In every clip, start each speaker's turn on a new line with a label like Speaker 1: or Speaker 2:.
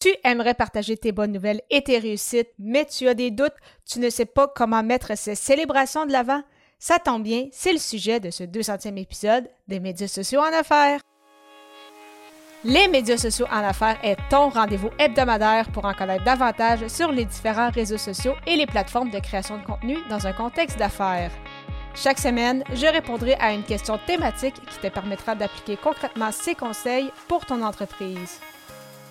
Speaker 1: Tu aimerais partager tes bonnes nouvelles et tes réussites, mais tu as des doutes, tu ne sais pas comment mettre ces célébrations de l'avant? Ça tombe bien, c'est le sujet de ce 200e épisode des médias sociaux en affaires. Les médias sociaux en affaires est ton rendez-vous hebdomadaire pour en connaître davantage sur les différents réseaux sociaux et les plateformes de création de contenu dans un contexte d'affaires. Chaque semaine, je répondrai à une question thématique qui te permettra d'appliquer concrètement ces conseils pour ton entreprise.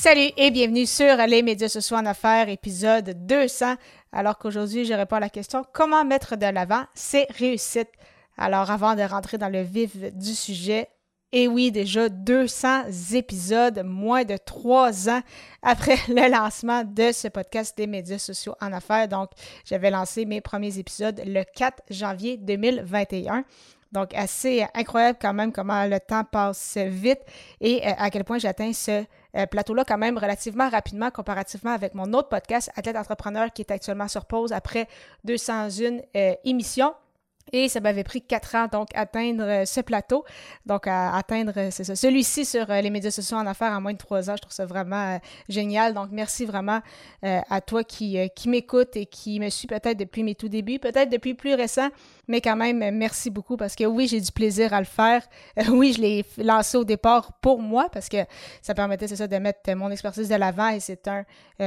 Speaker 1: Salut et bienvenue sur les médias sociaux en affaires, épisode 200. Alors qu'aujourd'hui, je réponds à la question comment mettre de l'avant ses réussites? Alors, avant de rentrer dans le vif du sujet, et oui, déjà 200 épisodes, moins de trois ans après le lancement de ce podcast des médias sociaux en affaires. Donc, j'avais lancé mes premiers épisodes le 4 janvier 2021. Donc, assez incroyable quand même comment le temps passe vite et euh, à quel point j'atteins ce euh, plateau-là quand même relativement rapidement comparativement avec mon autre podcast, Athlète Entrepreneur, qui est actuellement sur pause après 201 euh, émissions. Et ça m'avait pris quatre ans, donc, atteindre euh, ce plateau. Donc, à atteindre, c'est celui-ci sur les médias sociaux en affaires en moins de trois ans. Je trouve ça vraiment génial. Donc, merci vraiment à toi qui, qui m'écoute et qui me suit peut-être depuis mes tout débuts, peut-être depuis plus récent, mais quand même, merci beaucoup parce que oui, j'ai du plaisir à le faire. oui, je l'ai lancé au départ pour moi parce que ça permettait, c'est ça, de mettre mon expertise de l'avant et c'est un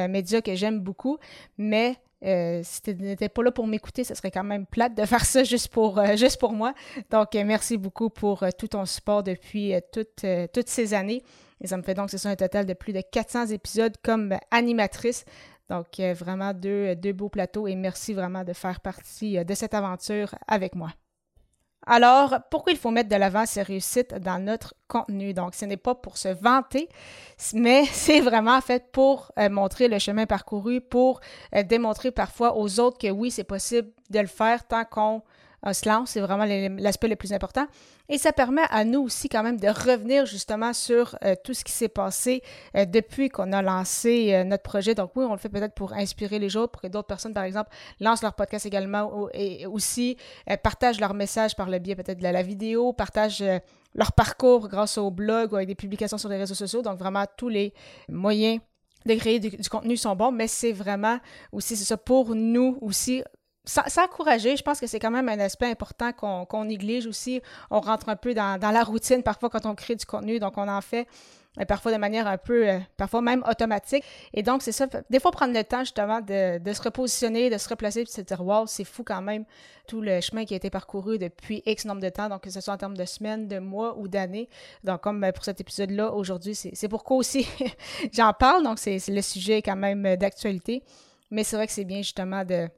Speaker 1: média que j'aime beaucoup. Mais euh, si tu n'étais pas là pour m'écouter, ce serait quand même plate de faire ça juste pour, euh, juste pour moi. Donc, euh, merci beaucoup pour tout ton support depuis toutes, toutes ces années. Et ça me fait donc, c'est ça, un total de plus de 400 épisodes comme animatrice. Donc, vraiment deux, deux beaux plateaux et merci vraiment de faire partie de cette aventure avec moi. Alors, pourquoi il faut mettre de l'avant ces réussites dans notre contenu? Donc, ce n'est pas pour se vanter, mais c'est vraiment fait pour euh, montrer le chemin parcouru, pour euh, démontrer parfois aux autres que oui, c'est possible de le faire tant qu'on un lance, c'est vraiment l'aspect le plus important. Et ça permet à nous aussi quand même de revenir justement sur euh, tout ce qui s'est passé euh, depuis qu'on a lancé euh, notre projet. Donc oui, on le fait peut-être pour inspirer les autres, pour que d'autres personnes, par exemple, lancent leur podcast également et aussi partagent leur message par le biais peut-être de la, vidéo, partagent leur parcours grâce au blog ou avec des publications sur les réseaux sociaux. Donc vraiment tous les moyens de créer du, du contenu sont bons, mais c'est vraiment aussi, c'est ça, pour nous aussi, s'encourager, je pense que c'est quand même un aspect important qu'on néglige aussi. On rentre un peu dans, la routine parfois quand on crée du contenu, donc on en fait euh, parfois de manière un peu, euh, parfois même automatique. Et donc, c'est ça, des fois prendre le temps justement de, se repositionner, de se replacer, puis de se dire, wow, c'est fou quand même tout le chemin qui a été parcouru depuis X nombre de temps, donc que ce soit en termes de semaines, de mois ou d'années. Donc, comme euh, pour cet épisode-là, aujourd'hui, c'est pourquoi aussi j'en parle, donc c'est le sujet quand même d'actualité. Mais c'est vrai que c'est bien justement de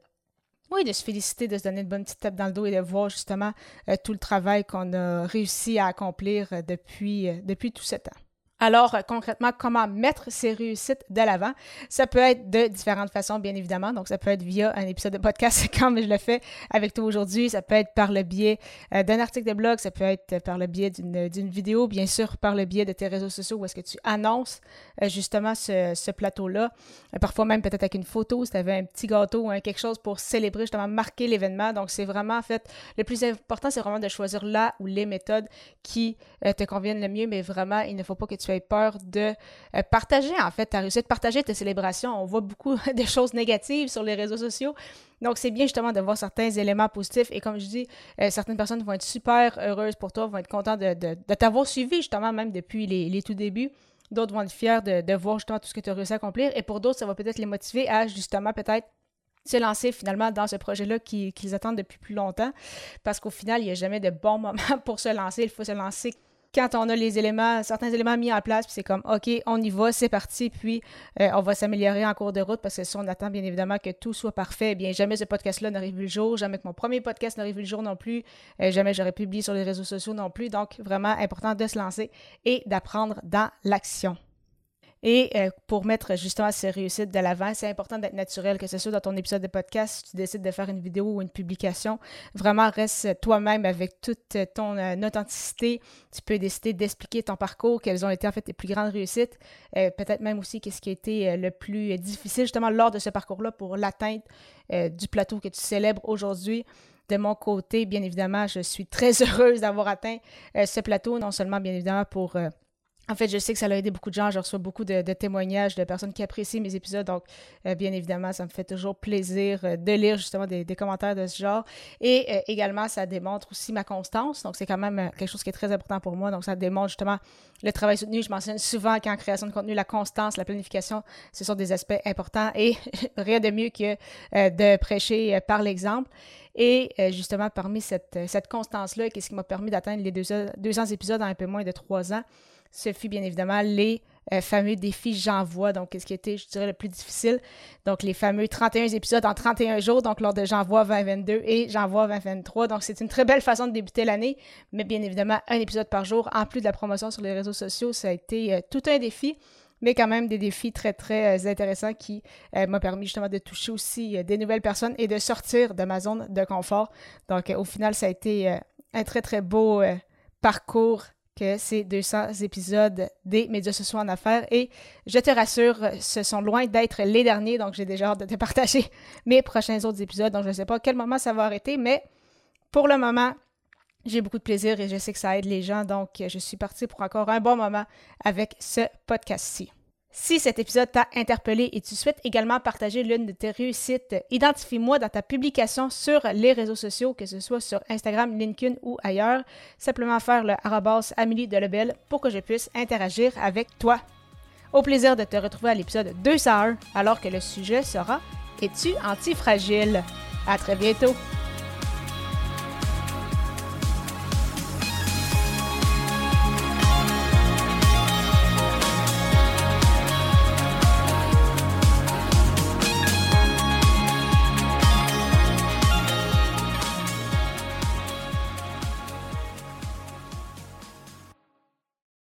Speaker 1: oui, de se féliciter, de se donner une bonne petite tape dans le dos et de voir justement euh, tout le travail qu'on a réussi à accomplir euh, depuis, euh, depuis tout ce temps. Alors, euh, concrètement, comment mettre ces réussites de l'avant? Ça peut être de différentes façons, bien évidemment. Donc, ça peut être via un épisode de podcast, comme je le fais avec toi aujourd'hui. Ça peut être par le biais euh, d'un article de blog. Ça peut être par le biais d'une vidéo, bien sûr, par le biais de tes réseaux sociaux où est-ce que tu annonces euh, justement ce, plateau-là. parfois même peut-être avec une photo, si tu avais un petit gâteau ou quelque chose pour célébrer, justement, marquer l'événement. Donc, c'est vraiment, en fait, le plus important, c'est vraiment de choisir là ou les méthodes qui te conviennent le mieux, mais vraiment, il ne faut pas que tu tu aies peur de euh, partager, en fait, ta réussite, partager tes célébrations. On voit beaucoup de choses négatives sur les réseaux sociaux. Donc, c'est bien justement de voir certains éléments positifs. Et comme je dis, euh, certaines personnes vont être super heureuses pour toi, vont être contentes de, t'avoir suivi justement même depuis les, tout débuts. D'autres vont être fiers de, voir justement tout ce que tu as réussi à accomplir. Et pour d'autres, ça va peut-être les motiver à justement peut-être se lancer finalement dans ce projet-là qu'ils attendent depuis plus longtemps. Parce qu'au final, il n'y a jamais de bon moment pour se lancer. Il faut se lancer quand on a les éléments, certains éléments mis en place, puis c'est comme, OK, on y va, c'est parti, puis euh, on va s'améliorer en cours de route parce que si on attend bien évidemment que tout soit parfait, eh bien jamais ce podcast-là n'arrive vu le jour, jamais que mon premier podcast n'arrive vu le jour non plus, euh, jamais j'aurais publié sur les réseaux sociaux non plus. Donc, vraiment important de se lancer et d'apprendre dans l'action. Et euh, pour mettre justement ces réussites de l'avant, c'est important d'être naturel, que ce soit dans ton épisode de podcast, si tu décides de faire une vidéo ou une publication. Vraiment, reste toi-même avec toute ton euh, authenticité. Tu peux décider d'expliquer ton parcours, quelles ont été en fait tes plus grandes réussites, euh, peut-être même aussi qu'est-ce qui a été le plus difficile justement lors de ce parcours-là pour l'atteinte du plateau que tu célèbres aujourd'hui. De mon côté, bien évidemment, je suis très heureuse d'avoir atteint ce plateau, non seulement bien évidemment pour en fait, je sais que ça a aidé beaucoup de gens. Je reçois beaucoup de, témoignages de personnes qui apprécient mes épisodes. Donc, euh, bien évidemment, ça me fait toujours plaisir euh, de lire justement des, commentaires de ce genre. Et euh, également, ça démontre aussi ma constance. Donc, c'est quand même quelque chose qui est très important pour moi. Donc, ça démontre justement le travail soutenu. Je mentionne souvent qu'en création de contenu, la constance, la planification, ce sont des aspects importants. Et rien de mieux que de prêcher par l'exemple. Et justement, parmi cette, constance-là, qu'est-ce qui m'a permis d'atteindre les 200 épisodes en un peu moins de trois ans? Ce fut bien évidemment les euh, fameux défis J'envoie, donc ce qui était, je dirais, le plus difficile. Donc les fameux 31 épisodes en 31 jours, donc lors de J'envoie 2022 et J'envoie 2023. Donc c'est une très belle façon de débuter l'année, mais bien évidemment, un épisode par jour, en plus de la promotion sur les réseaux sociaux, ça a été euh, tout un défi mais quand même des défis très, très euh, intéressants qui m'ont permis justement de toucher aussi des nouvelles personnes et de sortir de ma zone de confort. Donc, au final, ça a été un très, très beau parcours que ces 200 épisodes des médias sociaux en affaires. Et je te rassure, ce sont loin d'être les derniers, donc j'ai déjà hâte de te partager mes prochains autres épisodes. Donc je ne sais pas à quel moment ça va arrêter, mais pour le moment, j'ai beaucoup de plaisir et je sais que ça aide les gens. Donc je suis partie pour encore un bon moment avec ce podcast-ci. Si cet épisode t'a interpellé et tu souhaites également partager l'une de tes réussites, identifie-moi dans ta publication sur les réseaux sociaux, que ce soit sur Instagram, LinkedIn ou ailleurs. Simplement faire le arrobas Amélie Delebel pour que je puisse interagir avec toi. Au plaisir de te retrouver à l'épisode 201 alors que le sujet sera Es-tu antifragile? À très bientôt!